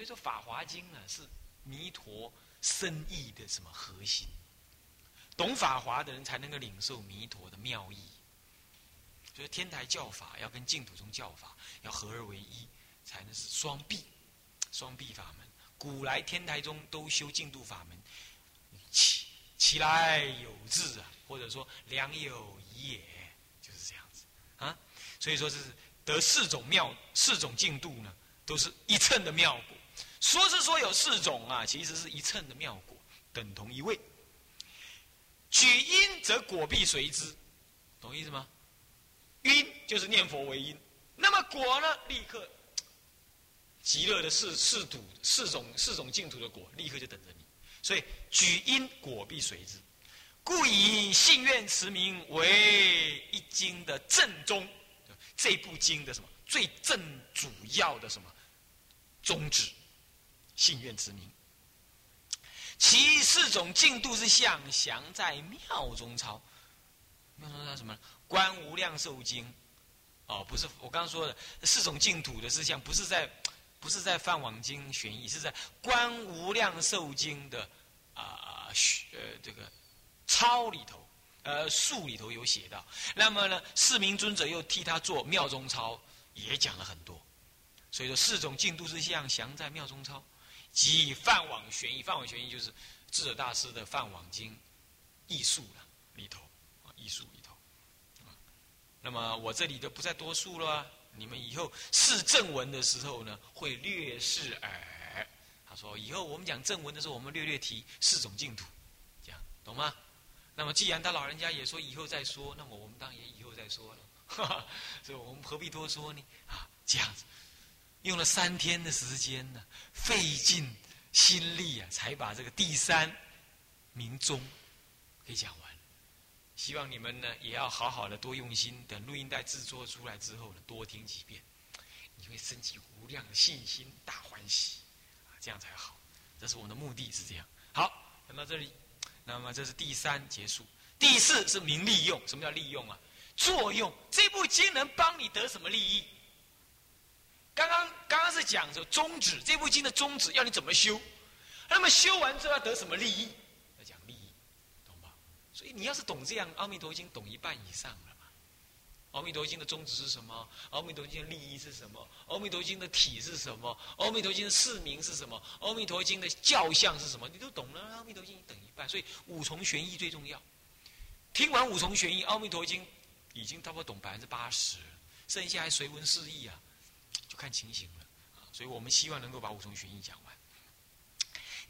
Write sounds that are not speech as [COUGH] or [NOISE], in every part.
所以说《法华经》呢是弥陀深意的什么核心？懂法华的人才能够领受弥陀的妙意。所以天台教法要跟净土宗教法要合而为一，才能是双臂，双臂法门。古来天台宗都修净土法门，起起来有志啊，或者说良有疑也，就是这样子啊。所以说是得四种妙，四种净土呢，都是一称的妙果。说是说有四种啊，其实是一称的妙果，等同一位。举因则果必随之，懂意思吗？因就是念佛为因，那么果呢？立刻极乐的四四土四种四种净土的果，立刻就等着你。所以举因果必随之，故以信愿持名为一经的正宗。这部经的什么最正主要的什么宗旨？信愿之名。其四种净度是相，详在庙中抄。妙中抄什么？观无量寿经，哦，不是我刚刚说的四种净土的事项，不是在，不是在梵网经玄义，是在观无量寿经的啊，呃，这个抄里头，呃，述里头有写到。那么呢，四明尊者又替他做庙中抄，也讲了很多。所以说，四种净土之相，详在庙中抄，即梵网玄义。梵网玄义就是智者大师的梵网经艺术了里头啊，艺术里头。那么我这里就不再多述了，你们以后试正文的时候呢，会略示耳。他说以后我们讲正文的时候，我们略略提四种净土，这样懂吗？那么既然他老人家也说以后再说，那么我们当然也以后再说了。哈 [LAUGHS] 哈所以我们何必多说呢？啊，这样子用了三天的时间呢，费尽心力啊，才把这个第三名宗给讲完。希望你们呢也要好好的多用心，等录音带制作出来之后呢，多听几遍，你会升起无量的信心，大欢喜，啊，这样才好。这是我的目的是这样。好，讲到这里，那么这是第三结束。第四是名利用，什么叫利用啊？作用。这部经能帮你得什么利益？刚刚刚刚是讲说宗旨，这部经的宗旨要你怎么修？那么修完之后要得什么利益？要讲利益，懂吧所以你要是懂这样，《阿弥陀经》懂一半以上了嘛？《阿弥陀经》的宗旨是什么？《阿弥陀经》的利益是什么？《阿弥陀经》的体是什么？《阿弥陀经》的释名是什么？《阿弥陀经》的教相是什么？你都懂了，《阿弥陀经》等一半。所以五重玄义最重要。听完五重玄义，《阿弥陀经》已经差不多懂百分之八十，剩下还随文释义啊，看情形了啊。所以我们希望能够把五重玄义讲完。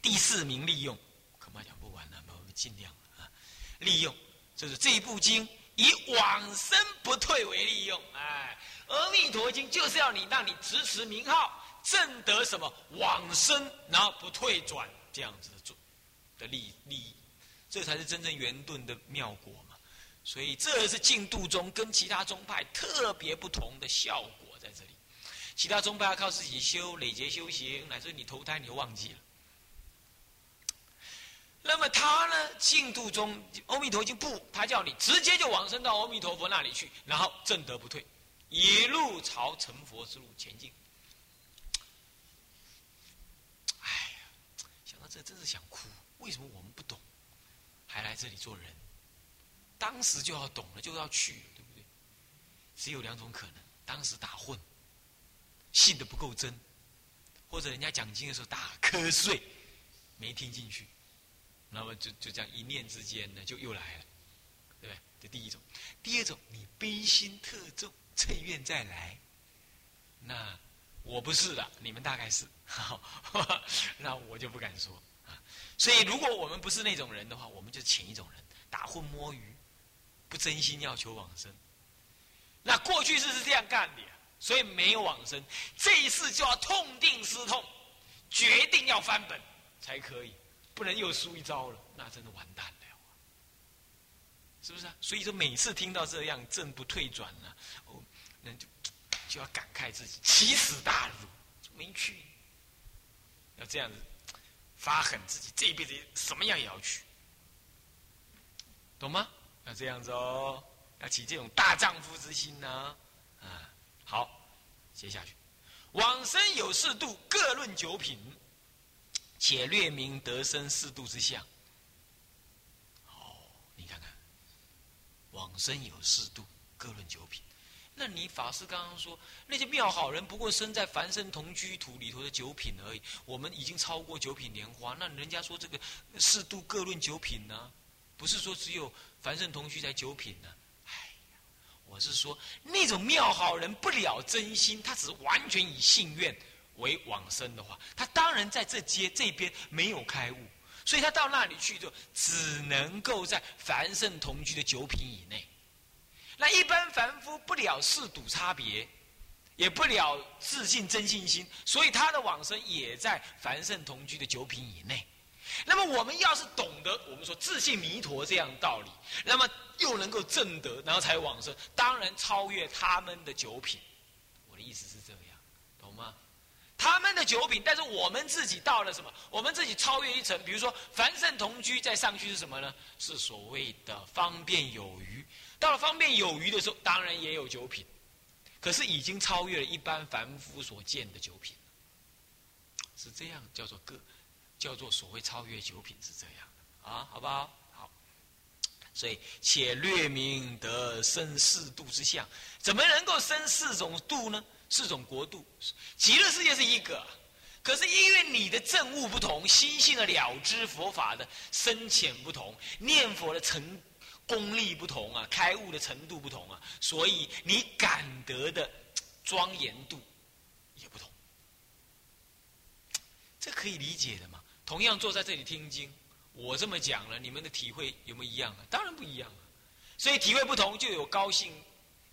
第四名利用，恐怕讲不完了，我们尽量啊。利用，就是这一部经以往生不退为利用。哎，《阿弥陀经》就是要你让你执持名号，证得什么往生，然后不退转这样子的做，的利利益，这才是真正圆顿的妙果嘛。所以这是净度中跟其他宗派特别不同的效果。其他宗派要靠自己修累劫修行，乃至你投胎你就忘记了。那么他呢？净土中《阿弥陀经》不，他叫你直接就往生到阿弥陀佛那里去，然后正德不退，一路朝成佛之路前进。哎呀，想到这真是想哭。为什么我们不懂，还来这里做人？当时就要懂了，就要去，对不对？只有两种可能：当时打混，信的不够真，或者人家讲经的时候打瞌睡，没听进去。那么就就这样一念之间呢，就又来了，对不对？这第一种。第二种，你悲心特重，趁愿再来。那我不是的，你们大概是，[LAUGHS] 那我就不敢说啊。所以，如果我们不是那种人的话，我们就请一种人打混摸鱼，不真心要求往生。那过去式是这样干的，所以没有往生。这一次就要痛定思痛，决定要翻本才可以。不能又输一招了，那真的完蛋了，是不是啊？所以说每次听到这样正不退转呢，哦，那就就要感慨自己奇耻大辱，没去，要这样子发狠自己这一辈子什么样也要去，懂吗？要这样子哦，要起这种大丈夫之心呢，啊，好，接下去，往生有四度，各论九品，且略明得生四度之相。哦，你看看，往生有四度，各论九品。那你法师刚刚说那些妙好人，不过生在凡圣同居土里头的九品而已。我们已经超过九品莲花，那人家说这个四度各论九品呢？不是说只有凡圣同居才九品呢？我是说那种妙好人不了真心，他只完全以信愿为往生的话，他当然在这街这边没有开悟，所以他到那里去就只能够在凡圣同居的九品以内。那一般凡夫不了四堵差别，也不了自信真信心，所以他的往生也在凡圣同居的九品以内。那么我们要是懂得我们说自信弥陀这样道理，那么又能够证得，然后才往生，当然超越他们的九品。我的意思是这样，懂吗？他们的九品，但是我们自己到了什么？我们自己超越一层。比如说凡圣同居再上去是什么呢？是所谓的方便有余。到了方便有余的时候，当然也有九品，可是已经超越了一般凡夫所见的九品，是这样叫做个，叫做所谓超越九品是这样的啊，好不好？好，所以且略明得生四度之相，怎么能够生四种度呢？四种国度，极乐世界是一个，可是因为你的证悟不同，心性的了知佛法的深浅不同，念佛的成。功力不同啊，开悟的程度不同啊，所以你感得的庄严度也不同。这可以理解的嘛？同样坐在这里听经，我这么讲了，你们的体会有没有一样啊？当然不一样啊。所以体会不同，就有高兴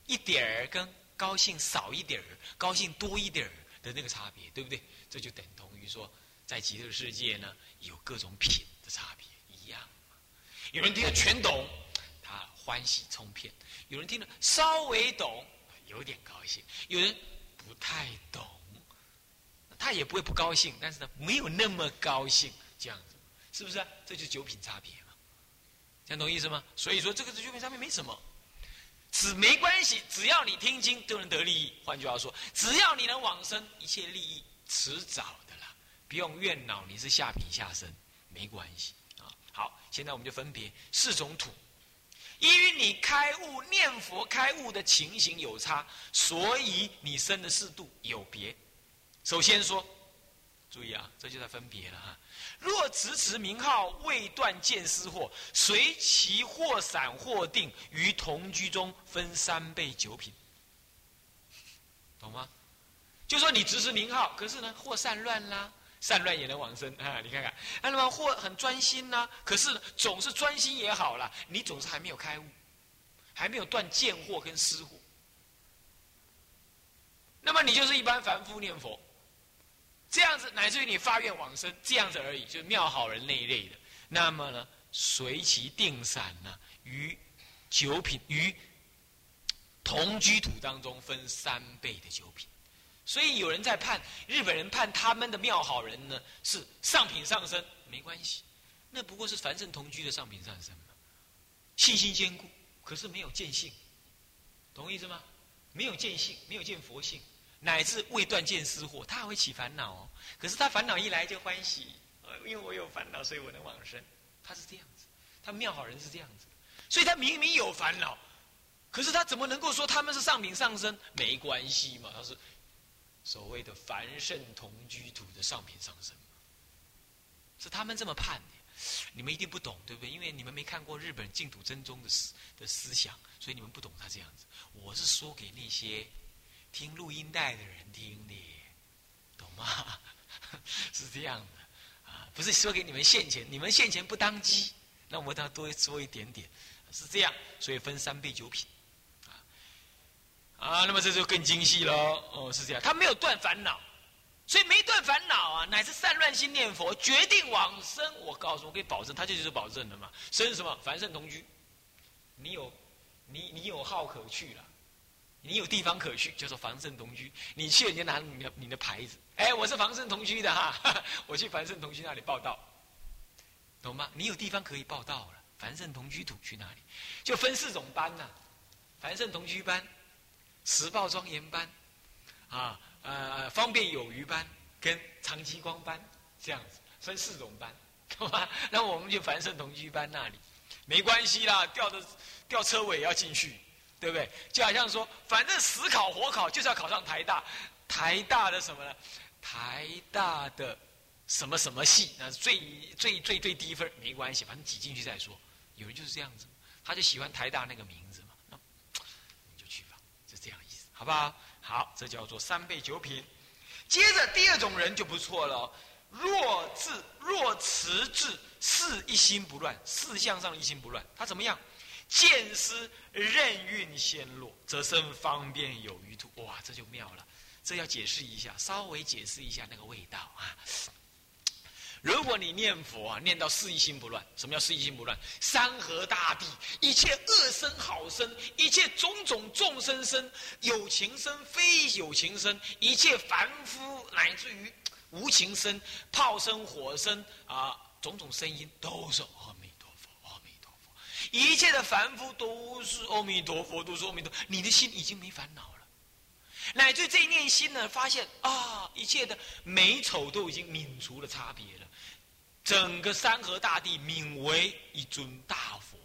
一点儿跟高兴少一点儿、高兴多一点儿的那个差别，对不对？这就等同于说，在极乐世界呢，有各种品的差别一样。有人听得全懂。他欢喜冲片，有人听了稍微懂，有点高兴；有人不太懂，他也不会不高兴，但是呢，没有那么高兴，这样子，是不是？这就是九品差别嘛，这样懂意思吗？所以说，这个是九品差别没什么，只没关系，只要你听经都能得利益。换句话说，只要你能往生，一切利益迟早的啦，不用怨恼你是下品下生，没关系啊。好，现在我们就分别四种土。因为你开悟念佛开悟的情形有差，所以你生的四度有别。首先说，注意啊，这就在分别了哈。若执持名号未断见思惑，随其或散或定于同居中分三倍九品，懂吗？就说你持持名号，可是呢，或散乱啦。善乱也能往生啊！你看看，那么或很专心呐，可是总是专心也好了，你总是还没有开悟，还没有断见惑跟思惑，那么你就是一般凡夫念佛，这样子乃至于你发愿往生这样子而已，就是妙好人那一类的。那么呢，随其定散呢，于九品于同居土当中分三倍的九品。所以有人在判日本人判他们的妙好人呢是上品上身，没关系，那不过是凡圣同居的上品上身嘛，信心坚固，可是没有见性，懂意思吗？没有见性，没有见佛性，乃至未断见思惑，他还会起烦恼哦。可是他烦恼一来就欢喜，呃，因为我有烦恼，所以我能往生。他是这样子，他妙好人是这样子，所以他明明有烦恼，可是他怎么能够说他们是上品上升？没关系嘛，他是。所谓的凡圣同居土的上品上升，是他们这么判的，你们一定不懂，对不对？因为你们没看过日本净土真宗的思的思想，所以你们不懂他这样子。我是说给那些听录音带的人听的，懂吗？[LAUGHS] 是这样的啊，不是说给你们现钱，你们现钱不当机，那我倒多说一点点，是这样，所以分三倍九品。啊，那么这就更精细喽。哦，是这样，他没有断烦恼，所以没断烦恼啊，乃是善乱心念佛，决定往生。我告诉我，可以保证，他这就是保证的嘛。生什么？凡圣同居，你有，你你有号可去了，你有地方可去，叫做凡圣同居。你去，人家拿你的你的牌子，哎，我是凡圣同居的哈，[LAUGHS] 我去凡圣同居那里报道，懂吗？你有地方可以报道了，凡圣同居土去哪里？就分四种班呐，凡圣同居班。时报庄严班，啊，呃方便有余班跟长期光班这样子分四种班，懂吗？那我们就凡圣同居班那里没关系啦，吊的吊车尾要进去，对不对？就好像说，反正死考活考就是要考上台大，台大的什么呢？台大的什么什么系？那是最最最最低分没关系，反正挤进去再说。有人就是这样子，他就喜欢台大那个名字嘛，那你就去吧，是这样意思，好不好？好，这叫做三倍九品。接着第二种人就不错了，若智若持智，事一心不乱，事项上一心不乱，他怎么样？见思任运先落，则生方便有余土。哇，这就妙了。这要解释一下，稍微解释一下那个味道啊。如果你念佛啊，念到四一心不乱，什么叫四一心不乱？山河大地，一切恶生好生，一切种种众生生，有情生非有情生，一切凡夫乃至于无情生，炮生火生啊，种种声音都是，一切的凡夫都是阿弥陀佛，都是阿弥陀。你的心已经没烦恼了。乃至这一念心呢，发现啊，一切的美丑都已经泯除了差别了，整个山河大地泯为一尊大佛，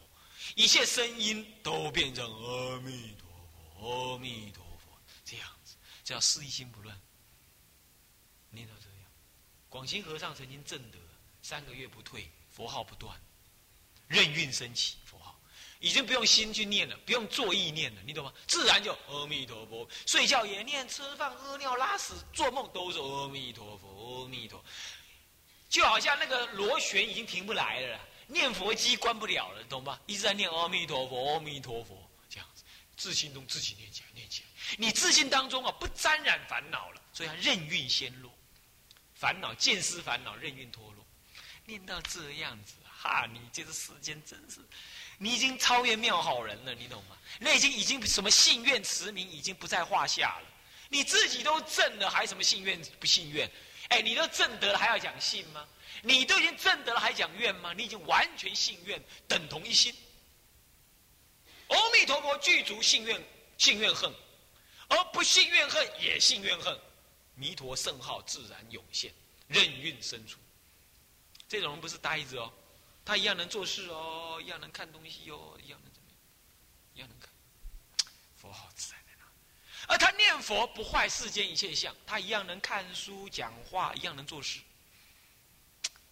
一切声音都变成阿弥陀佛，阿弥陀佛，这样子，叫四一心不乱。念到这样，广清和尚曾经证得三个月不退，佛号不断，任运升起。已经不用心去念了，不用做意念了，你懂吗？自然就阿弥陀佛。睡觉也念，吃饭、屙尿、拉屎、做梦都是阿弥陀佛，阿弥陀。就好像那个螺旋已经停不来了，念佛机关不了了，懂吗？一直在念阿弥陀佛，阿弥陀佛，这样子，自心中自己念起来，念起来。你自信当中啊，不沾染烦恼了，所以它任运先落，烦恼见思烦恼任运脱落。念到这样子，哈，你这个世间真是。你已经超越妙好人了，你懂吗？那已经已经什么信愿持名已经不在话下了。你自己都证了，还什么信愿不信愿？哎，你都证得了，还要讲信吗？你都已经证得了，还讲愿吗？你已经完全信愿，等同一心。阿弥陀佛具足信愿信愿恨，而不信愿恨也信愿恨，弥陀圣号自然涌现，任运生出。这种人不是呆子哦。他一样能做事哦，一样能看东西哦，一样能怎么样？一样能看。佛号自在在哪？而他念佛不坏世间一切相，他一样能看书讲话，一样能做事。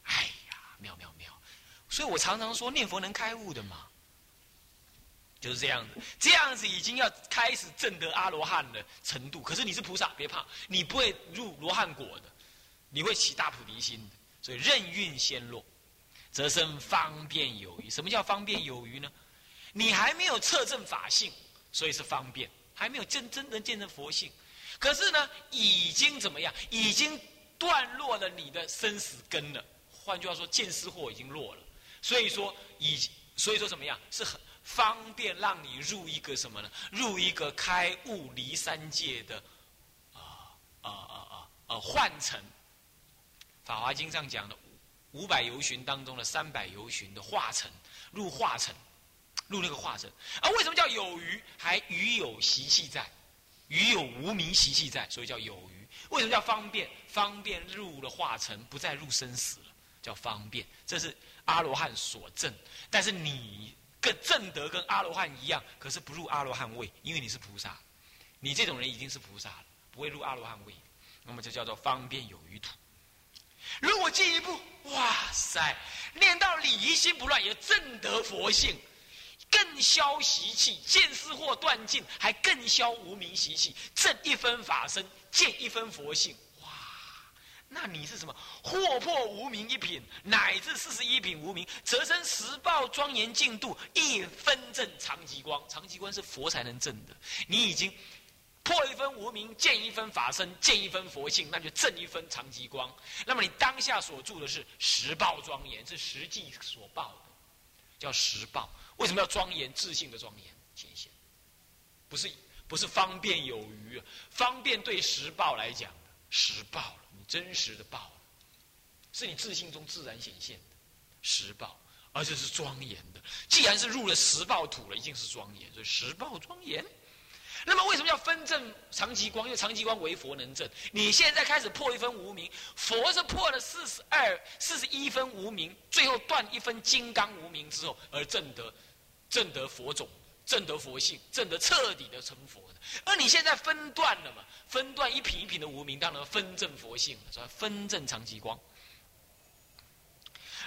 哎呀，妙妙妙！所以我常常说，念佛能开悟的嘛，就是这样子。这样子已经要开始证得阿罗汉的程度。可是你是菩萨，别怕，你不会入罗汉果的，你会起大菩提心的。所以任运先落。则生方便有余。什么叫方便有余呢？你还没有测证法性，所以是方便，还没有真真正见证佛性。可是呢，已经怎么样？已经断落了你的生死根了。换句话说，见思惑已经落了。所以说，已所以说怎么样？是很方便让你入一个什么呢？入一个开悟离三界的啊啊啊啊啊幻城。法华经上讲的。五百游巡当中的三百游巡的化成入化成，入那个化成。啊，为什么叫有余？还余有习气在，余有无名习气在，所以叫有余。为什么叫方便？方便入了化成，不再入生死了，叫方便。这是阿罗汉所证。但是你跟正德跟阿罗汉一样，可是不入阿罗汉位，因为你是菩萨。你这种人已经是菩萨了，不会入阿罗汉位。那么就叫做方便有余土。如果进一步，哇塞，念到礼仪心不乱，也正得佛性，更消习气，见思或断尽，还更消无名习气，正一分法身，见一分佛性，哇，那你是什么？惑破无名一品，乃至四十一品无名，则生十报庄严净度，一分正常极光。常极光是佛才能证的，你已经。破一分无名，见一分法身，见一分佛性，那就正一分长吉光。那么你当下所住的是实报庄严，是实际所报的，叫实报。为什么要庄严？自信的庄严显现，不是不是方便有余，方便对实报来讲的实报了，你真实的报了，是你自信中自然显现的实报，而且是庄严的。既然是入了实报土了，一定是庄严，所以实报庄严。那么为什么要分证长极光？因为长极光为佛能证。你现在开始破一分无名，佛是破了四十二、四十一分无名，最后断一分金刚无名之后，而证得证得佛种，证得佛性，证得彻底的成佛的。而你现在分断了嘛？分断一品一品的无名，当然分证佛性了，是吧？分证长极光。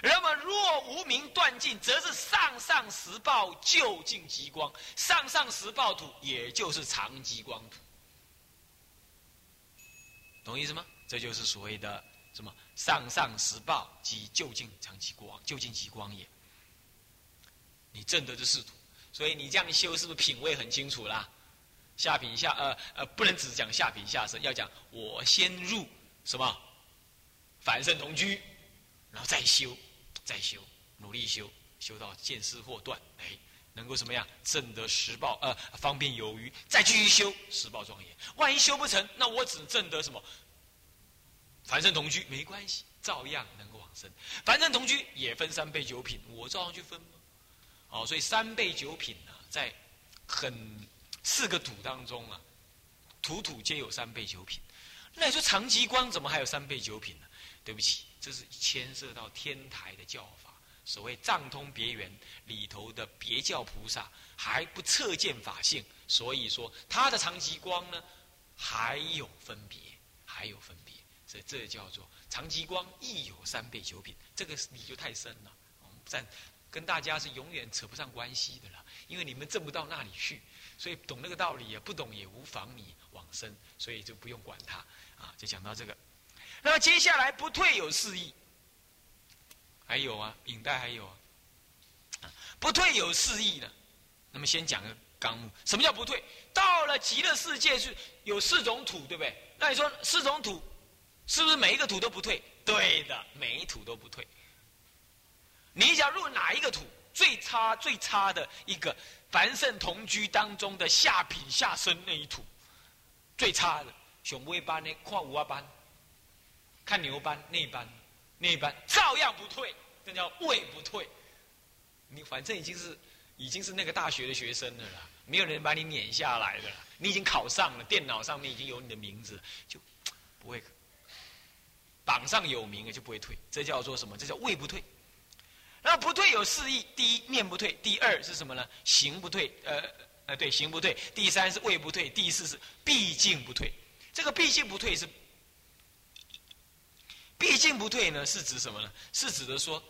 那么，若无名断尽，则是上上实报就近极光。上上实报土，也就是长极光土，懂意思吗？这就是所谓的什么上上实报即就近长极光，就近极光也。你证得这是土，所以你这样修，是不是品位很清楚啦？下品下呃呃，不能只讲下品下生，要讲我先入什么凡圣同居。然后再修，再修，努力修，修到见思惑断，哎，能够什么样？证得实报，呃，方便有余，再继续修实报庄严。万一修不成，那我只证得什么？凡圣同居没关系，照样能够往生。凡圣同居也分三倍九品，我照样去分吗？哦，所以三倍九品呢，在很四个土当中啊，土土皆有三倍九品。那你说长吉光怎么还有三倍九品呢？对不起。这是牵涉到天台的教法，所谓藏通别圆里头的别教菩萨还不测见法性，所以说他的长极光呢还有分别，还有分别，所以这叫做长极光亦有三倍九品，这个理就太深了，但跟大家是永远扯不上关系的了，因为你们证不到那里去，所以懂那个道理也不懂也无妨你往生，所以就不用管他啊，就讲到这个。那么接下来不退有四义，还有啊，影带还有啊，不退有四义呢。那么先讲个纲目，什么叫不退？到了极乐世界是有四种土，对不对？那你说四种土，是不是每一个土都不退？对的，每一土都不退。你想入哪一个土最差、最差的一个凡圣同居当中的下品下生那一土，最差的熊威班呢？跨五阿班。看牛班那班，那班照样不退，这叫位不退。你反正已经是已经是那个大学的学生了啦，没有人把你撵下来的啦。你已经考上了，电脑上面已经有你的名字，就不会榜上有名了就不会退。这叫做什么？这叫位不退。那不退有四义：第一，念不退；第二是什么呢？行不退。呃呃，对，行不退。第三是位不退。第四是毕竟不退。这个毕竟不退是。毕竟不退呢，是指什么呢？是指的说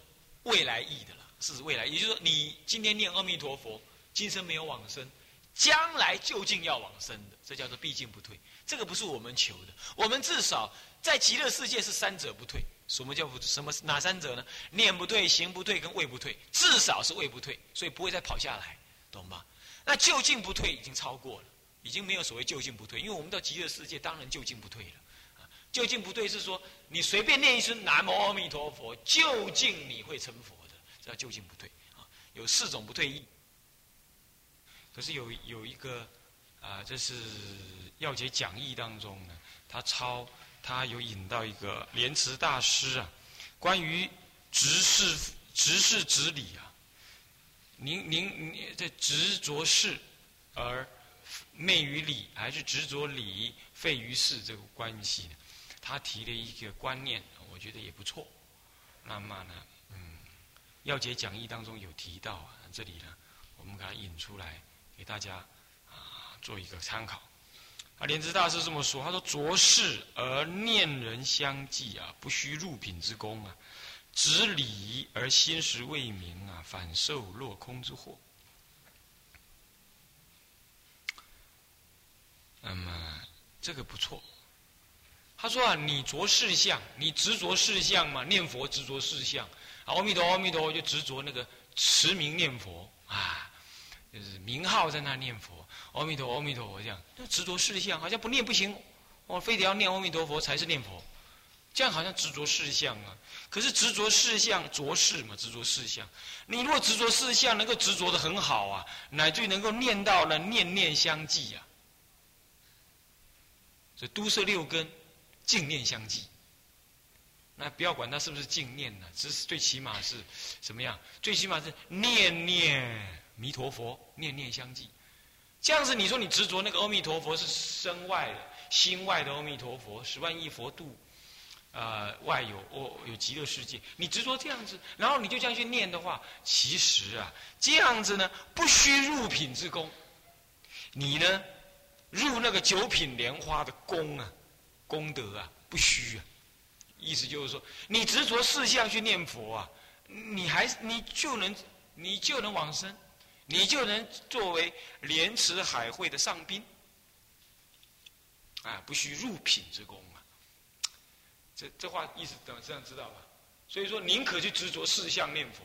未来意的了，是指未来，也就是说，你今天念阿弥陀佛，今生没有往生，将来就近要往生的，这叫做毕竟不退。这个不是我们求的，我们至少在极乐世界是三者不退。什么叫不？什么哪三者呢？念不退，行不退，跟位不退，至少是位不退，所以不会再跑下来，懂吗？那就近不退已经超过了，已经没有所谓就近不退，因为我们到极乐世界当然就近不退了。究竟不对是说，你随便念一声南无阿弥陀佛，究竟你会成佛的，这叫就近不退啊。有四种不退意。可是有有一个啊，这是要解讲义当中呢，他抄他有引到一个莲池大师啊，关于执事执事执理啊，您您这执着事而昧于理，还是执着理废于事这个关系呢？他提了一个观念，我觉得也不错。那么呢，嗯，要解讲义当中有提到啊，这里呢，我们给它引出来给大家啊做一个参考。啊，莲池大师这么说，他说：“浊世而念人相继啊，不须入品之功啊；执理而心识未明啊，反受落空之祸。”那么这个不错。他说啊，你着事相，你执着事相嘛？念佛执着事相，阿弥陀阿弥陀，就执着那个持名念佛啊，就是名号在那念佛，阿弥陀阿弥陀佛这样，就执着事相，好像不念不行，我非得要念阿弥陀佛才是念佛，这样好像执着事相啊。可是执着事相着事嘛，执着事相，你若执着事相，能够执着的很好啊，乃至于能够念到了念念相继啊，这都摄六根。净念相继，那不要管他是不是净念呢，只是最起码是什么样？最起码是念念弥陀佛，念念相继，这样子，你说你执着那个阿弥陀佛是身外的、心外的阿弥陀佛，十万亿佛度，呃，外有哦有极乐世界，你执着这样子，然后你就这样去念的话，其实啊，这样子呢，不需入品之功，你呢，入那个九品莲花的功啊，功德啊，不虚啊。意思就是说，你执着四相去念佛啊，你还你就能你就能往生。你就能作为莲池海会的上宾，啊，不需入品之功啊。这这话意思等这样知道吧？所以说，宁可去执着四相念佛，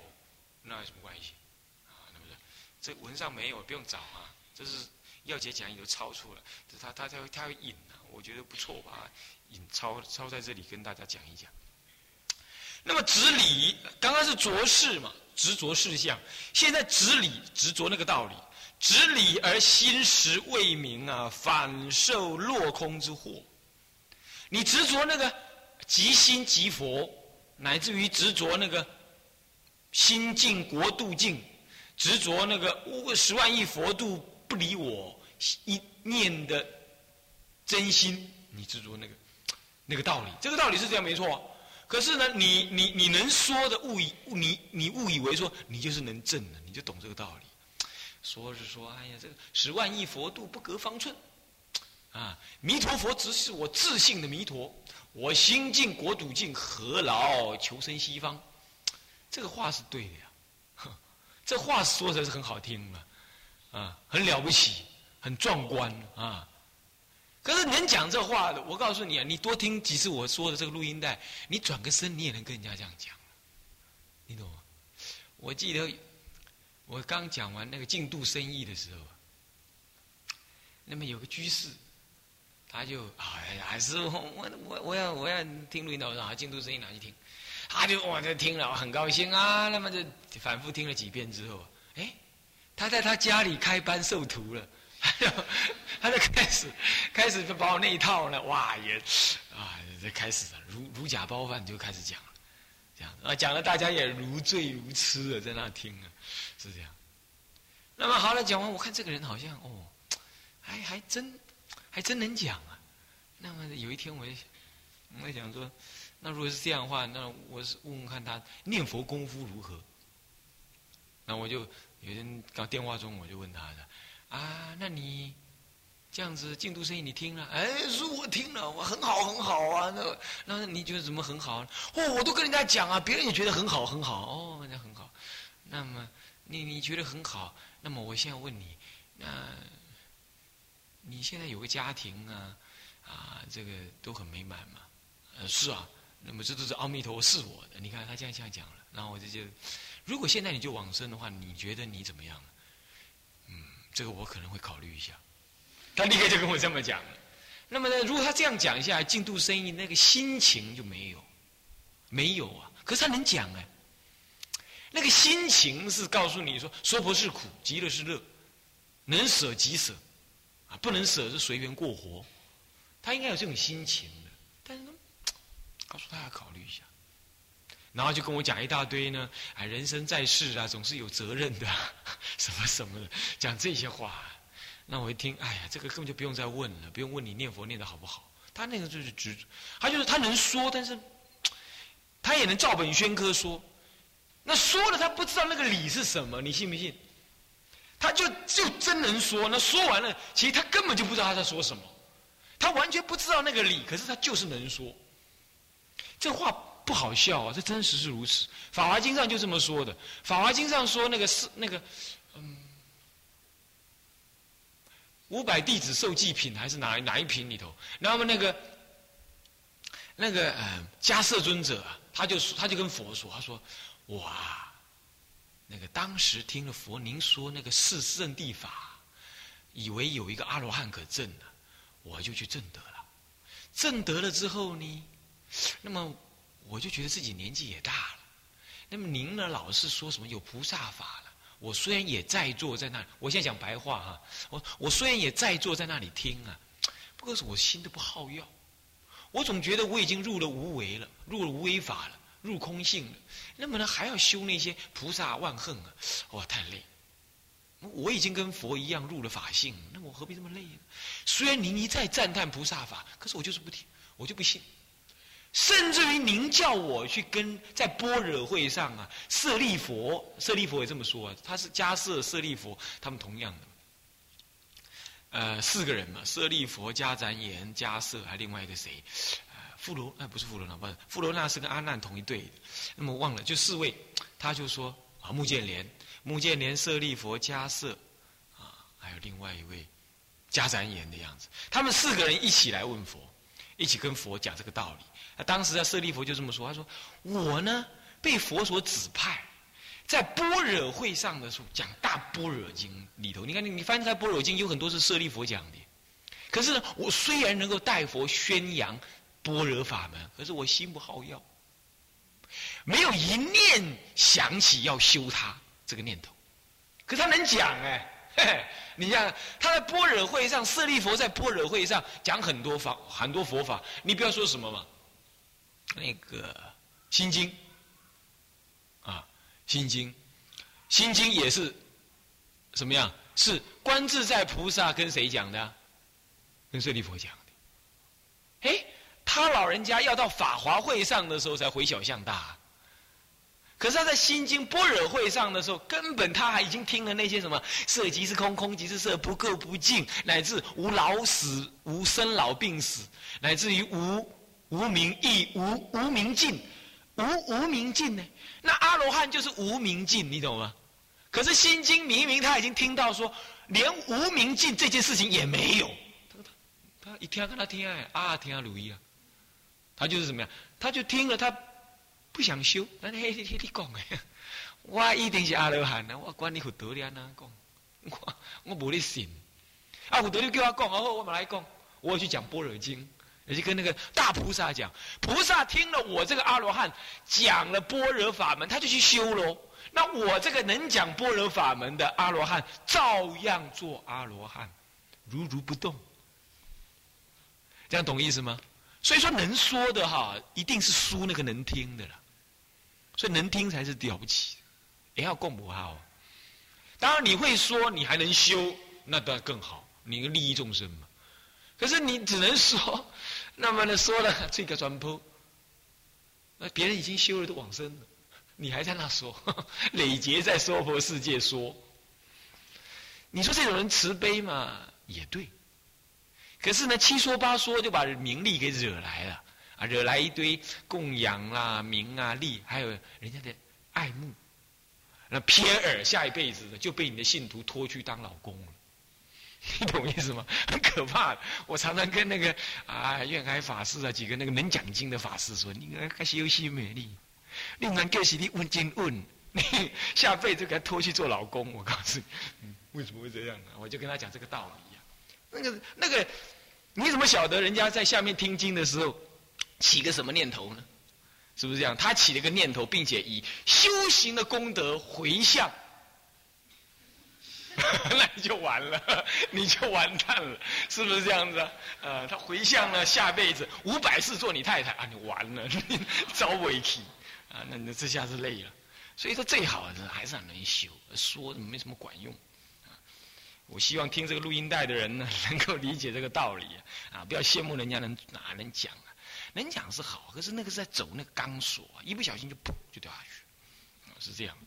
那有什么关系？啊，那不是？这文上没有，不用找啊。这是要解讲义都抄出了，他他他他会引啊，我觉得不错吧？引抄抄在这里跟大家讲一讲。那么执理，刚刚是着事嘛？执着事项，现在执理执着那个道理，执理而心识未明啊，反受落空之祸。你执着那个即心即佛，乃至于执着那个心境国度境，执着那个十万亿佛度不理我一念的真心，你执着那个那个道理，这个道理是这样没错。可是呢，你你你能说的误以你你误以为说你就是能证的，你就懂这个道理。说是说，哎呀，这个十万亿佛度不隔方寸，啊，弥陀佛只是我自信的弥陀，我心境国土境，何劳求生西方？这个话是对的呀，这话说的是很好听嘛，啊，很了不起，很壮观啊。可是能讲这话的，我告诉你啊，你多听几次我说的这个录音带，你转个身，你也能跟人家这样讲，你懂吗？我记得我刚讲完那个净度生意的时候，那么有个居士，他就哎呀，师傅，我我我要我要听录音带，我说啊，净度生意哪去听？他就哇，就听了，很高兴啊，那么就反复听了几遍之后，哎，他在他家里开班授徒了。[LAUGHS] 他就开始，开始就把我那一套呢，哇也，啊，这开始了如如假包饭就开始讲了，这样啊讲了，大家也如醉如痴的在那听啊，是这样。那么好了，讲完我看这个人好像哦，还还真还真能讲啊。那么有一天我就我在想说，那如果是这样的话，那我是问问看他念佛功夫如何。那我就有天刚电话中我就问他的。啊，那你这样子净度声音你听了？哎，是我听了，我很好很好啊。那那你觉得怎么很好？哦，我都跟人家讲啊，别人也觉得很好很好哦，那很好。那么你你觉得很好？那么我现在问你，那你现在有个家庭啊啊，这个都很美满嘛？呃，是啊。那么这都是阿弥陀佛是我的。你看他这样这样讲了，然后我就觉得，如果现在你就往生的话，你觉得你怎么样？这个我可能会考虑一下，他立刻就跟我这么讲了。那么呢，如果他这样讲一下，进度生意那个心情就没有，没有啊。可是他能讲哎，那个心情是告诉你说，娑婆是苦，极乐是乐，能舍即舍，啊，不能舍是随缘过活。他应该有这种心情的，但是呢，[TSK] 告诉他要考虑一下。然后就跟我讲一大堆呢，哎，人生在世啊，总是有责任的，[LAUGHS] 什么什么的，讲这些话。那我一听，哎呀，这个根本就不用再问了，不用问你念佛念的好不好。他那个就是执，他就是他能说，但是 [TSK] 他也能照本宣科说。那说了，他不知道那个理是什么，你信不信？他就就真能说，那说完了，其实他根本就不知道他在说什么，他完全不知道那个理，可是他就是能说。这话。不好笑啊！这真实是如此，《法华经》上就这么说的。《法华经》上说那个是那个，嗯，五百弟子受祭品还是哪哪一品里头？那么那个那个呃迦摄尊者，他就他就跟佛说，他说：“哇，那个当时听了佛您说那个四圣地法，以为有一个阿罗汉可证的，我就去证得了。证得了之后呢，那么。”我就觉得自己年纪也大了，那么您呢？老是说什么有菩萨法了？我虽然也在坐在那里，我现在讲白话哈，我我虽然也在坐在那里听啊，不过是我心都不好要，我总觉得我已经入了无为了，入了无为法了，入空性了，那么呢还要修那些菩萨万恨啊，哇，太累，我已经跟佛一样入了法性，那我何必这么累呢？虽然您一再赞叹菩萨法，可是我就是不听，我就不信。甚至于您叫我去跟在般若会上啊，舍利佛，舍利佛也这么说啊，他是迦舍、舍利佛，他们同样的。呃，四个人嘛，舍利佛、迦旃延、迦舍，还另外一个谁？呃，富罗，哎，不是富罗那，不是富罗那是跟阿难同一队的。那么忘了，就四位，他就说啊，目犍连。目犍连、舍利佛、迦舍，啊，还有另外一位迦旃延的样子，他们四个人一起来问佛，一起跟佛讲这个道理。当时在舍利佛就这么说：“他说我呢被佛所指派，在般若会上的时候讲大般若经里头，你看你你翻开般若经有很多是舍利佛讲的，可是呢，我虽然能够代佛宣扬般若法门，可是我心不好要，没有一念想起要修它。”这个念头，可他能讲哎，你像他在般若会上，舍利佛在般若会上讲很多法，很多佛法。你不要说什么嘛，那个心经啊，心经，心经也是什么样？是观自在菩萨跟谁讲的？跟舍利佛讲的。哎，他老人家要到法华会上的时候才回小向大。可是他在心经般若会上的时候，根本他还已经听了那些什么色即是空，空即是色，不垢不净，乃至无老死、无生老病死，乃至于无无明亦无无明尽，无无明尽呢？那阿罗汉就是无明尽，你懂吗？可是心经明明他已经听到说，连无明尽这件事情也没有。他他他一听跟他听哎啊听啊如意啊，他就是怎么样？他就听了他。不想修，那嘿你你讲的，我一定是阿罗汉啊！我管你佛道了哪讲，我我无你信。啊，佛道你叫我讲，好，我马来讲，我去讲般若经，也就跟那个大菩萨讲，菩萨听了我这个阿罗汉讲了般若法门，他就去修喽。那我这个能讲般若法门的阿罗汉，照样做阿罗汉，如如不动。这样懂意思吗？所以说，能说的哈，一定是输那个能听的了。所以能听才是了不起，也要共不好。当然你会说，你还能修，那当然更好，你利益众生嘛。可是你只能说，那么呢说了这个转播，那别人已经修了都往生了，你还在那说，[LAUGHS] 累劫在娑婆世界说。你说这种人慈悲嘛，也对。可是呢，七说八说就把名利给惹来了。啊，惹来一堆供养啦、名啊、利，还有人家的爱慕，那偏耳下一辈子就被你的信徒拖去当老公了，[LAUGHS] 你懂意思吗？很可怕的。我常常跟那个啊，愿海法师啊，几个那个能讲经的法师说：“你开始有些美丽，你能就是你问经问，你下辈子给他拖去做老公。”我告诉你，为什么会这样呢？我就跟他讲这个道理呀。那个那个，你怎么晓得人家在下面听经的时候？起个什么念头呢？是不是这样？他起了个念头，并且以修行的功德回向，[LAUGHS] 那你就完了，你就完蛋了，是不是这样子啊？呃，他回向了下辈子五百世做你太太啊，你完了，你遭委屈啊，那那这下是累了。所以说最好的还是很能修，说没什么管用。我希望听这个录音带的人呢，能够理解这个道理啊，不要羡慕人家能哪能讲啊。能讲是好，可是那个是在走那个钢索啊，一不小心就噗就掉下去，是这样。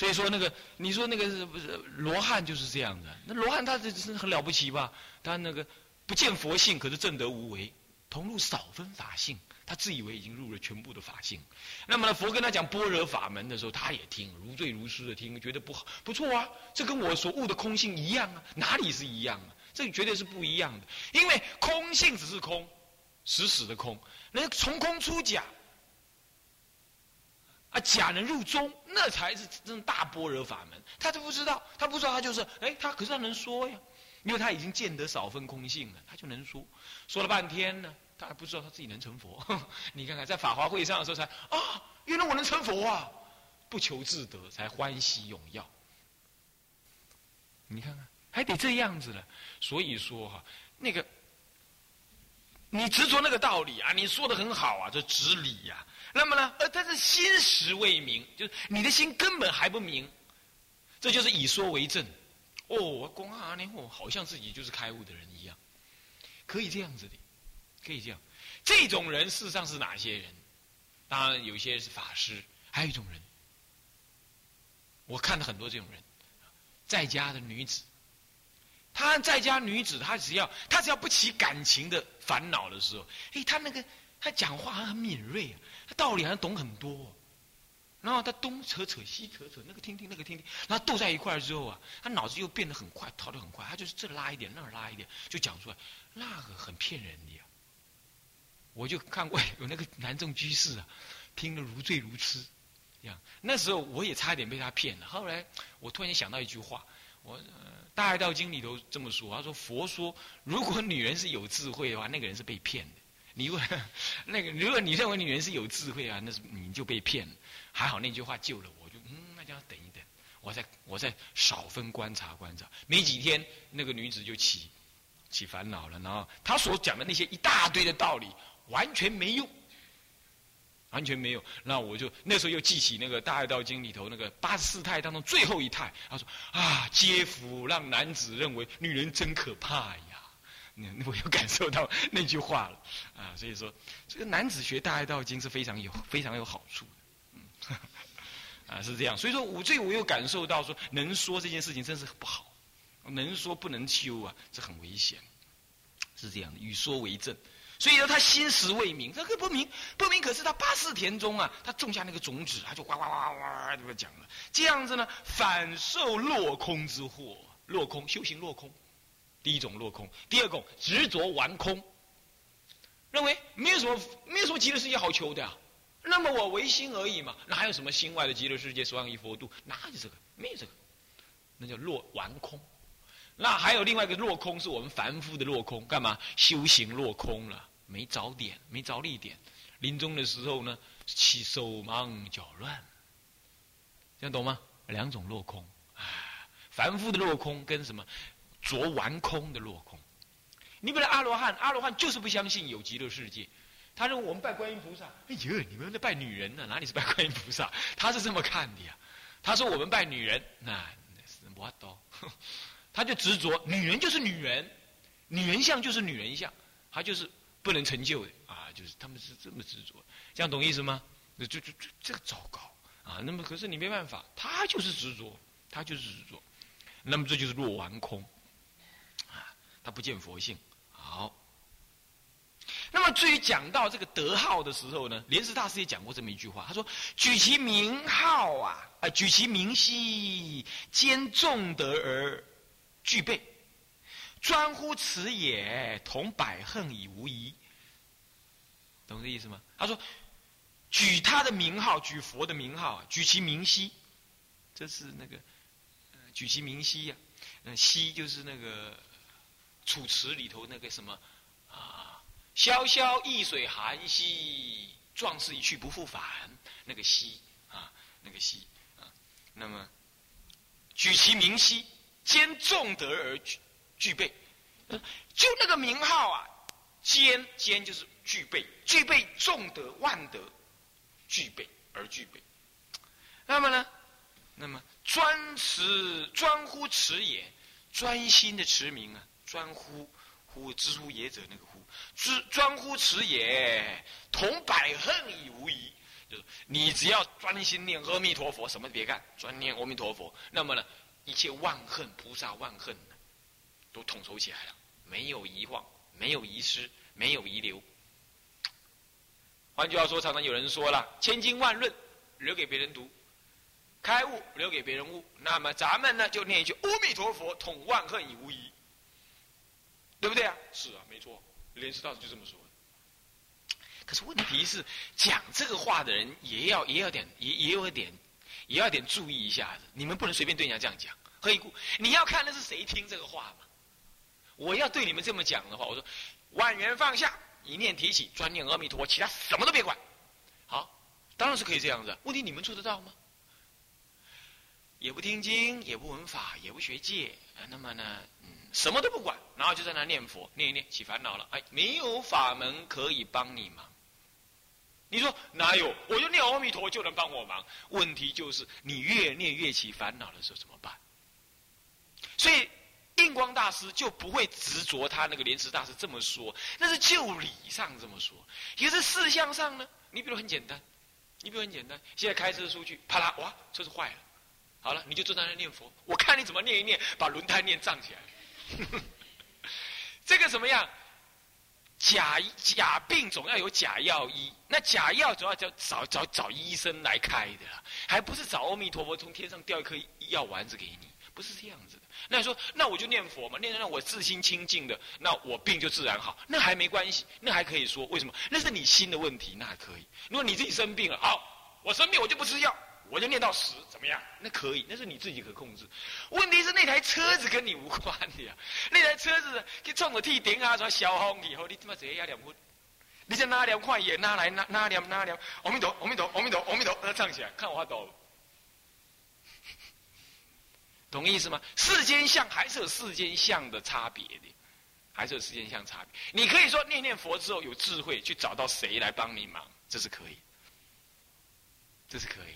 所以说那个你说那个是不是罗汉就是这样的？那罗汉他这是很了不起吧？他那个不见佛性，可是正得无为，同入少分法性，他自以为已经入了全部的法性。那么呢，佛跟他讲般若法门的时候，他也听如醉如痴的听，觉得不好不错啊，这跟我所悟的空性一样啊，哪里是一样啊？这绝对是不一样的，因为空性只是空，死死的空。能从空出假，啊，假能入宗，那才是真正大般若法门。他都不知道，他不知道，他就是，哎，他可是他能说呀，因为他已经见得少分空性了，他就能说。说了半天呢，他还不知道他自己能成佛。[LAUGHS] 你看看，在法华会上的时候才啊，原来我能成佛啊，不求自得，才欢喜永耀。你看看，还得这样子了。所以说哈，那个。你执着那个道理啊，你说的很好啊，这执理呀。那么呢，呃，但是心识未明，就是你的心根本还不明，这就是以说为证，哦，我光啊那哦，好像自己就是开悟的人一样，可以这样子的，可以这样。这种人事实上是哪些人？当然有些是法师，还有一种人，我看到很多这种人，在家的女子，他在家女子，她只要她只要不起感情的烦恼的时候，哎，她那个她讲话很敏锐啊，她道理好像懂很多。然后他东扯扯西扯扯，那个听听那个听听，然后斗在一块儿之后啊，他脑子又变得很快，逃得很快。他就是这拉一点，那拉一点，就讲出来，那个很骗人的呀。我就看过有那个南众居士啊，听得如醉如痴，这样。那时候我也差一点被他骗了。后来我突然想到一句话，我《大爱道经》里头这么说，他说佛说，如果女人是有智慧的话，那个人是被骗的。你问那个，如果你认为女人是有智慧啊，那是你就被骗了。还好那句话救了我，就嗯，那就要等一等，我再我再少分观察观察。没几天，那个女子就起起烦恼了，然后她所讲的那些一大堆的道理完全没用，完全没有。那我就那时候又记起那个《大爱道经》里头那个八十四态当中最后一态，他说啊，皆福让男子认为女人真可怕呀。那我又感受到那句话了啊，所以说这个男子学《大爱道经》是非常有非常有好处的。[LAUGHS] 啊，是这样，所以说我这我又感受到说，能说这件事情真是不好，能说不能修啊，这很危险，是这样的，与说为证。所以说他心识未明，这个不明不明，可是他八世田中啊，他种下那个种子，他就呱呱呱呱呱就讲了，这样子呢，反受落空之祸，落空修行落空，第一种落空，第二种执着玩空，认为没有什么没有什么极乐世界好求的啊。那么我唯心而已嘛，哪有什么心外的极乐世界、十万亿佛度？哪有这个？没有这个，那叫落玩空。那还有另外一个落空，是我们凡夫的落空。干嘛？修行落空了，没着点，没着力点。临终的时候呢，起手忙脚乱，这样懂吗？两种落空。啊，凡夫的落空跟什么？着完空的落空。你比如阿罗汉，阿罗汉就是不相信有极乐世界。他认为我们拜观音菩萨，哎呦，你们在拜女人呢？哪里是拜观音菩萨？他是这么看的呀。他说我们拜女人，那是我懂。[LAUGHS] 他就执着女人就是女人，女人像就是女人像，他就是不能成就的啊。就是他们是这么执着，这样懂意思吗？那就就这个糟糕啊。那么可是你没办法，他就是执着，他就是执着。那么这就是若完空啊，他不见佛性。好。那么至于讲到这个德号的时候呢，莲师大师也讲过这么一句话，他说：“举其名号啊，啊，举其名兮，兼众德而具备，专乎此也，同百恨已无疑。”懂这意思吗？他说：“举他的名号，举佛的名号，举其名兮，这是那个，举其名兮呀，那兮就是那个楚辞里头那个什么啊。”潇潇易水寒兮，壮士一去不复返。那个兮啊，那个兮啊，那么举其名兮，兼重德而具具备。就那个名号啊，兼兼就是具备，具备众德万德，具备而具备。那么呢，那么专持专乎持也，专心的持名啊，专乎乎知乎也者那个。专专乎此也，同百恨已无疑。就是你只要专心念阿弥陀佛，什么别干，专念阿弥陀佛，那么呢，一切万恨菩萨万恨都统筹起来了，没有遗忘，没有遗失，没有遗留。换句话说，常常有人说了，千经万论留给别人读，开悟留给别人悟。那么咱们呢，就念一句阿弥陀佛，统万恨已无疑，对不对啊？是啊，没错。莲师大师就这么说。可是问题是，讲这个话的人也要也要点也也有点也要点注意一下子。你们不能随便对人家这样讲。何以故？你要看的是谁听这个话嘛。我要对你们这么讲的话，我说万缘放下，一念提起，专念阿弥陀佛，其他什么都别管。好，当然是可以这样子。问题你们做得到吗？也不听经，也不闻法，也不学戒，那么呢？什么都不管，然后就在那念佛，念一念起烦恼了。哎，没有法门可以帮你忙。你说哪有？我就念阿弥陀就能帮我忙。问题就是你越念越起烦恼的时候怎么办？所以印光大师就不会执着他那个莲池大师这么说，那是就理上这么说。可是事项上呢，你比如很简单，你比如很简单，现在开车出去，啪啦，哇，车子坏了，好了，你就坐在那念佛，我看你怎么念一念，把轮胎念胀起来。[LAUGHS] 这个怎么样？假假病总要有假药医，那假药总要找找找找医生来开的，还不是找阿弥陀佛从天上掉一颗药丸子给你，不是这样子。那你说，那我就念佛嘛，念让我自心清净的，那我病就自然好，那还没关系，那还可以说为什么？那是你心的问题，那还可以。如果你自己生病了，好，我生病我就不吃药。我就念到十，怎么样？那可以，那是你自己可控制。问题是那台车子跟你无关的呀。那台车子去撞个铁顶啊，什么消风以后，你他妈直接压两分。你再拿两块也拿来拿拿两拿两，阿弥陀阿弥陀阿弥陀阿弥陀，那唱起来，看我抖。懂意思吗？世间相还是有世间相的差别的，还是有世间相差别。你可以说念念佛之后有智慧，去找到谁来帮你忙，这是可以，这是可以。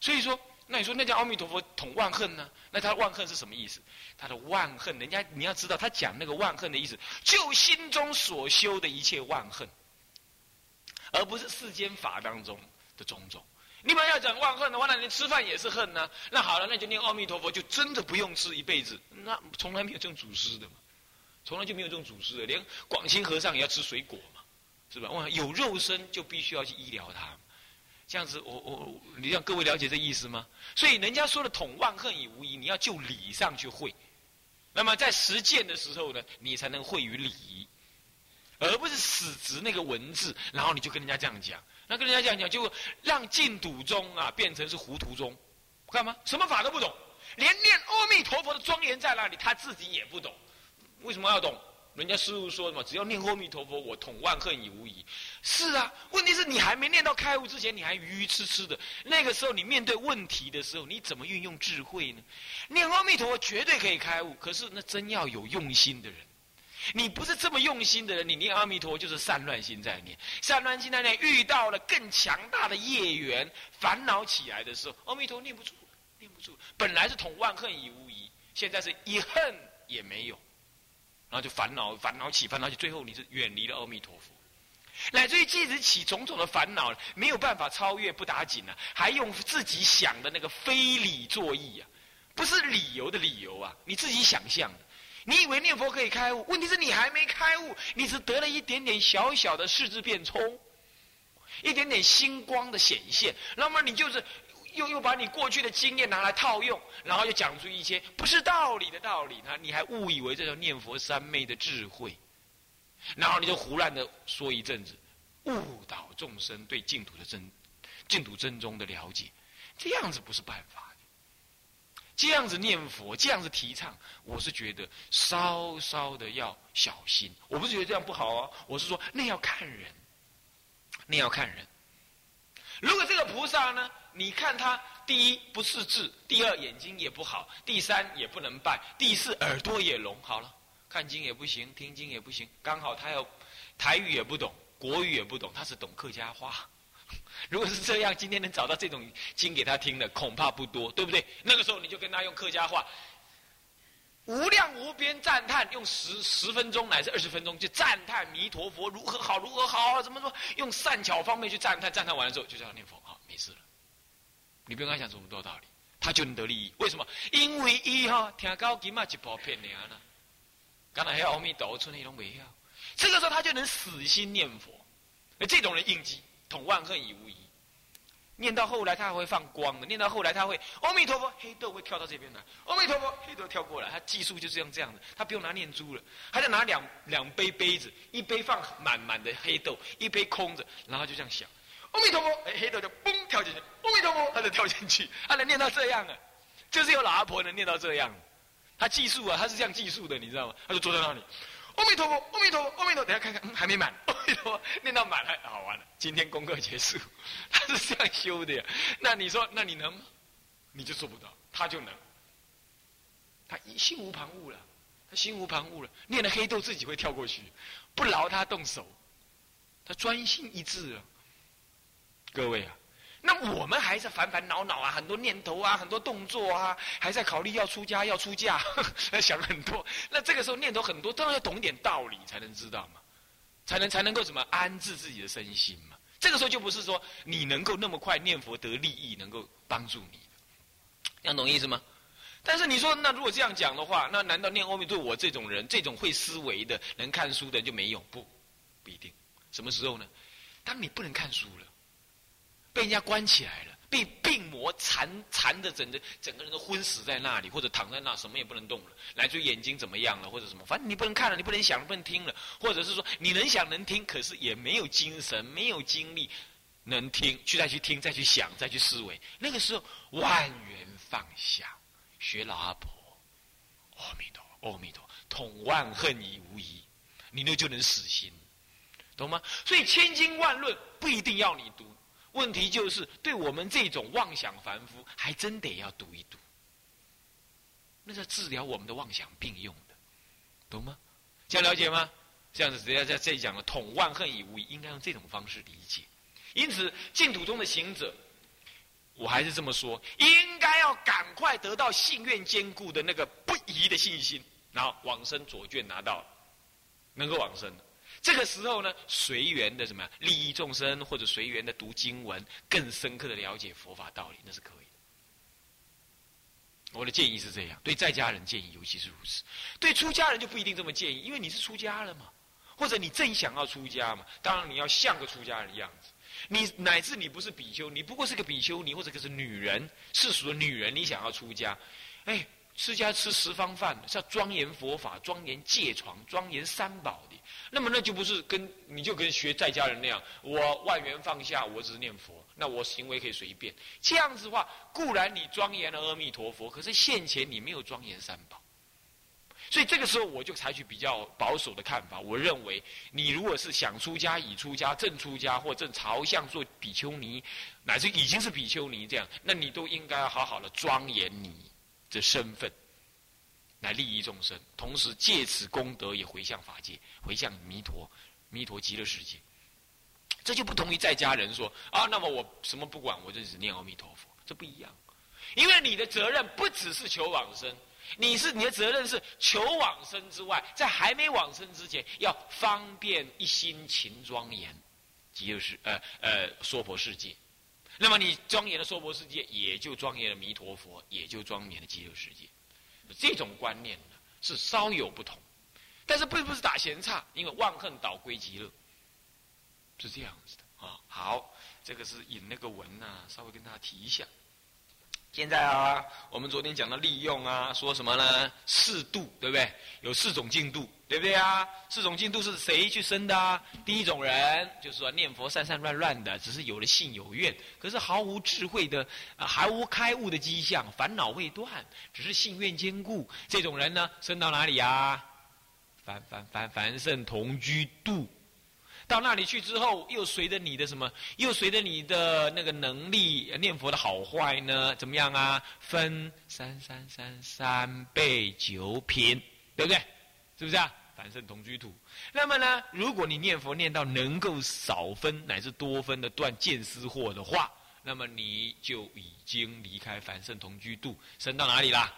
所以说，那你说那叫阿弥陀佛统万恨呢？那他万恨是什么意思？他的万恨，人家你要知道，他讲那个万恨的意思，就心中所修的一切万恨，而不是世间法当中的种种。你们要讲万恨的话，那你吃饭也是恨呢？那好了，那就念阿弥陀佛，就真的不用吃一辈子。那从来没有这种祖师的，从来就没有这种祖师的，连广清和尚也要吃水果嘛，是吧？哇，有肉身就必须要去医疗他。这样子，我我你让各位了解这意思吗？所以人家说的“统万恨以无疑”，你要就理上去会，那么在实践的时候呢，你才能会于理，而不是死执那个文字，然后你就跟人家这样讲，那跟人家讲讲，就让净土宗啊变成是糊涂宗，干嘛？什么法都不懂，连念阿弥陀佛的庄严在哪里，他自己也不懂，为什么要懂？人家师傅说什么？只要念阿弥陀佛，我统万恨已无疑。是啊，问题是你还没念到开悟之前，你还愚愚痴痴的。那个时候，你面对问题的时候，你怎么运用智慧呢？念阿弥陀佛绝对可以开悟，可是那真要有用心的人。你不是这么用心的人，你念阿弥陀就是散乱心在念，散乱心在念，遇到了更强大的业缘烦恼起来的时候，阿弥陀念不住，念不住。本来是统万恨已无疑，现在是一恨也没有。然后就烦恼，烦恼起，烦恼起，最后你是远离了阿弥陀佛，乃至于即使起种种的烦恼，没有办法超越，不打紧呢，还用自己想的那个非理作意啊，不是理由的理由啊，你自己想象的，你以为念佛可以开悟，问题是你还没开悟，你只得了一点点小小的视之变冲，一点点星光的显现，那么你就是。又又把你过去的经验拿来套用，然后又讲出一些不是道理的道理，那你还误以为这叫念佛三昧的智慧，然后你就胡乱的说一阵子，误导众生对净土的真净土真宗的了解，这样子不是办法。这样子念佛，这样子提倡，我是觉得稍稍的要小心。我不是觉得这样不好哦，我是说那要看人，那要看人。如果这个菩萨呢？你看他，第一不识字，第二眼睛也不好，第三也不能拜，第四耳朵也聋。好了，看经也不行，听经也不行。刚好他要台语也不懂，国语也不懂，他是懂客家话。[LAUGHS] 如果是这样，今天能找到这种经给他听的，恐怕不多，对不对？那个时候你就跟他用客家话，无量无边赞叹，用十十分钟乃至二十分钟就赞叹弥陀佛如何好，如何好，怎么说？用善巧方面去赞叹，赞叹完了之后就叫他念佛，好，没事了。你不用跟他讲这么多道理，他就能得利益。为什么？因为一哈听高金嘛一包片的啊呢。刚才还有阿弥陀出那种微笑，这个时候他就能死心念佛。这种人应机，统万恨已无疑。念到后来他还会放光的，念到后来他会阿弥陀佛黑豆会跳到这边来，阿弥陀佛黑豆跳过来，他技术就是这样这样的，他不用拿念珠了，他就拿两两杯杯子，一杯放满满的黑豆，一杯空着，然后就这样想。阿弥陀佛，哎，黑豆就嘣跳进去。阿弥陀佛，他就跳进去，他能念到这样啊，就是有老阿婆能念到这样，他技术啊，他是这样技术的，你知道吗？他就坐在那里，阿弥陀佛，阿弥陀佛，阿弥陀佛，等下看看，还没满，[LAUGHS] 阿弥陀佛，念到满了，好完了，今天功课结束，[LAUGHS] 他是这样修的呀。那你说，那你能吗？你就做不到，他就能，他心无旁骛了，他心无旁骛了，念了黑豆自己会跳过去，不劳他动手，他专心一致啊。各位啊，那我们还在烦烦恼恼啊，很多念头啊，很多动作啊，还在考虑要出家要出嫁，[LAUGHS] 想很多。那这个时候念头很多，当然要懂一点道理才能知道嘛，才能才能够怎么安置自己的身心嘛。这个时候就不是说你能够那么快念佛得利益，能够帮助你，这样懂意思吗？但是你说，那如果这样讲的话，那难道念阿弥陀我这种人，这种会思维的、能看书的就没有？不，不一定。什么时候呢？当你不能看书了。被人家关起来了，被病魔缠缠的，整个整个人都昏死在那里，或者躺在那，什么也不能动了。来自眼睛怎么样了，或者什么，反正你不能看了，你不能想，不能听了，或者是说你能想能听，可是也没有精神，没有精力能听，去再去听，再去想，再去思维。那个时候万缘放下，学老阿婆，阿弥陀，阿弥陀，统万恨已无疑，你那就能死心，懂吗？所以千经万论不一定要你读。问题就是，对我们这种妄想凡夫，还真得要读一读。那是治疗我们的妄想病用的，懂吗？这样了解吗？这样子，人家在这里讲了“统万恨以无疑”，应该用这种方式理解。因此，净土中的行者，我还是这么说，应该要赶快得到信愿坚固的那个不疑的信心，然后往生左卷拿到了，能够往生。这个时候呢，随缘的什么利益众生，或者随缘的读经文，更深刻的了解佛法道理，那是可以的。我的建议是这样，对在家人建议尤其是如此，对出家人就不一定这么建议，因为你是出家了嘛，或者你正想要出家嘛，当然你要像个出家人的样子。你乃至你不是比丘，你不过是个比丘尼或者可是女人，世俗的女人，你想要出家，哎。吃家吃十方饭，是要庄严佛法、庄严戒床、庄严三宝的。那么那就不是跟你就跟学在家人那样，我万缘放下，我只是念佛，那我行为可以随便。这样子的话，固然你庄严了阿弥陀佛，可是现前你没有庄严三宝。所以这个时候，我就采取比较保守的看法。我认为，你如果是想出家、已出家、正出家或正朝向做比丘尼，乃至已经是比丘尼这样，那你都应该好好的庄严你。的身份来利益众生，同时借此功德也回向法界，回向弥陀、弥陀极乐世界。这就不同于在家人说啊，那么我什么不管，我就只念阿弥陀佛，这不一样。因为你的责任不只是求往生，你是你的责任是求往生之外，在还没往生之前，要方便一心勤庄严极乐世呃呃娑婆世界。那么你庄严的娑婆世界，也就庄严了弥陀佛，也就庄严了极乐世界。这种观念呢，是稍有不同，但是并不是打闲岔，因为万恨倒归极乐，是这样子的啊。好，这个是引那个文啊，稍微跟大家提一下。现在啊，我们昨天讲到利用啊，说什么呢？四度，对不对？有四种进度，对不对啊？四种进度是谁去生的啊？第一种人就是说念佛散散乱乱的，只是有了信有愿，可是毫无智慧的，啊，毫无开悟的迹象，烦恼未断，只是信愿坚固。这种人呢，生到哪里啊？凡凡凡凡圣同居度。到那里去之后，又随着你的什么？又随着你的那个能力念佛的好坏呢？怎么样啊？分三三三三倍九品，对不对？是不是啊？凡圣同居土。那么呢，如果你念佛念到能够少分乃至多分的断见思惑的话，那么你就已经离开凡圣同居度，升到哪里啦？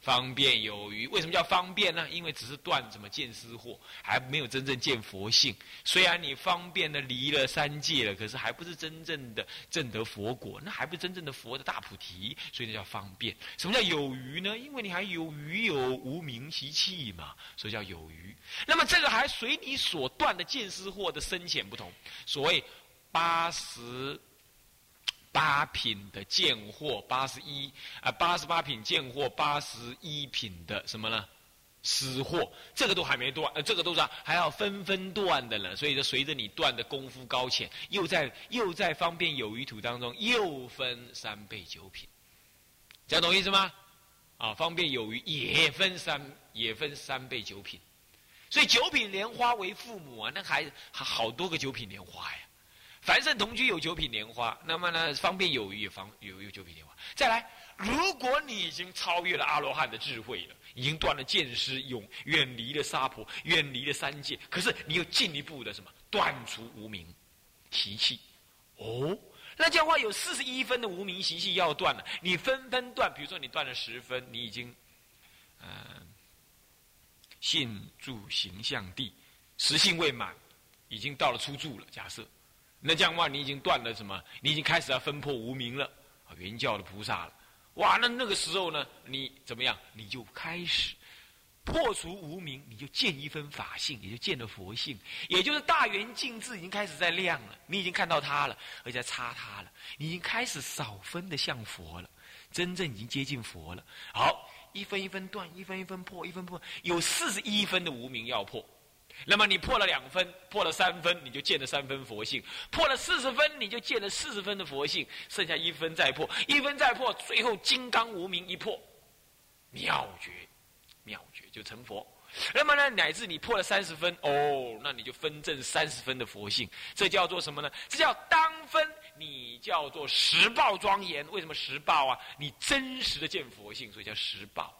方便有余，为什么叫方便呢？因为只是断什么见思惑，还没有真正见佛性。虽然你方便的离了三界了，可是还不是真正的证得佛果，那还不是真正的佛的大菩提，所以那叫方便。什么叫有余呢？因为你还有余有无名习气嘛，所以叫有余。那么这个还随你所断的见思惑的深浅不同。所谓八十。八品的贱货，八十一啊，八十八品贱货，八十一品的什么呢？私货，这个都还没断，呃，这个都是还要分分断的呢。所以，说随着你断的功夫高浅，又在又在方便有余土当中又分三倍九品，这懂意思吗？啊，方便有余也分三也分三倍九品，所以九品莲花为父母啊，那还好多个九品莲花呀。凡圣同居有九品莲花，那么呢，方便有余也方有有九品莲花。再来，如果你已经超越了阿罗汉的智慧了，已经断了见思，永远离了沙婆，远离了三界，可是你又进一步的什么断除无名习气，哦，那这样的话有四十一分的无名习气要断了，你分分断，比如说你断了十分，你已经，呃，信住形象地实性未满，已经到了出住了。假设，那这样的话，你已经断了什么？你已经开始要分破无名了啊，原教的菩萨了。哇，那那个时候呢，你怎么样？你就开始。破除无明，你就见一分法性，也就见了佛性，也就是大圆镜智已经开始在亮了。你已经看到它了，而且擦它了，你已经开始少分的像佛了，真正已经接近佛了。好，一分一分断，一分一分破，一分破，有四十一分的无明要破。那么你破了两分，破了三分，你就见了三分佛性；破了四十分，你就见了四十分的佛性。剩下一分再破，一分再破，最后金刚无明一破，妙绝。妙绝就成佛，那么呢，乃至你破了三十分哦，那你就分证三十分的佛性，这叫做什么呢？这叫当分，你叫做实报庄严。为什么实报啊？你真实的见佛性，所以叫实报。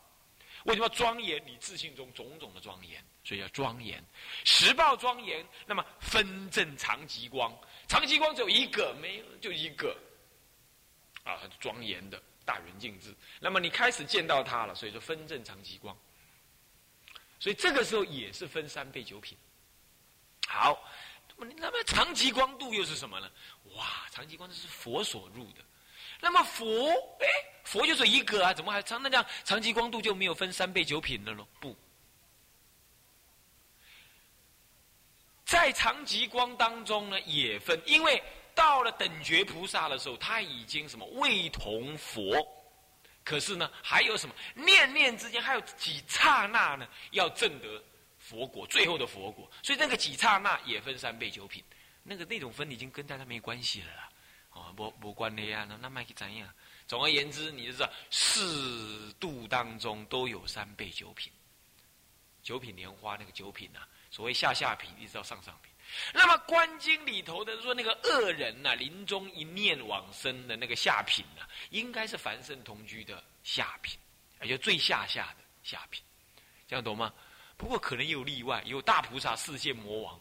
为什么庄严？你自信中种种的庄严，所以叫庄严。十报庄严，那么分正长极光，长极光只有一个，没有就一个，啊，庄严的大圆镜智。那么你开始见到它了，所以说分正长极光。所以这个时候也是分三倍九品。好，那么长极光度又是什么呢？哇，长极光这是佛所入的。那么佛，哎，佛就是一个啊，怎么还长？那这样长极光度就没有分三倍九品了喽？不，在长极光当中呢，也分，因为到了等觉菩萨的时候，他已经什么未同佛。可是呢，还有什么？念念之间还有几刹那呢？要证得佛果，最后的佛果。所以那个几刹那也分三倍九品，那个那种分已经跟大家没关系了啦。哦，不不关的呀，那那麦克怎样？总而言之，你就知道四度当中都有三倍九品。九品莲花那个九品呐，所谓下下品一直到上上品。那么观经里头的说那个恶人呐，临终一念往生的那个下品呐，应该是凡圣同居的下品，也就最下下的下品，这样懂吗？不过可能也有例外，有大菩萨世界魔王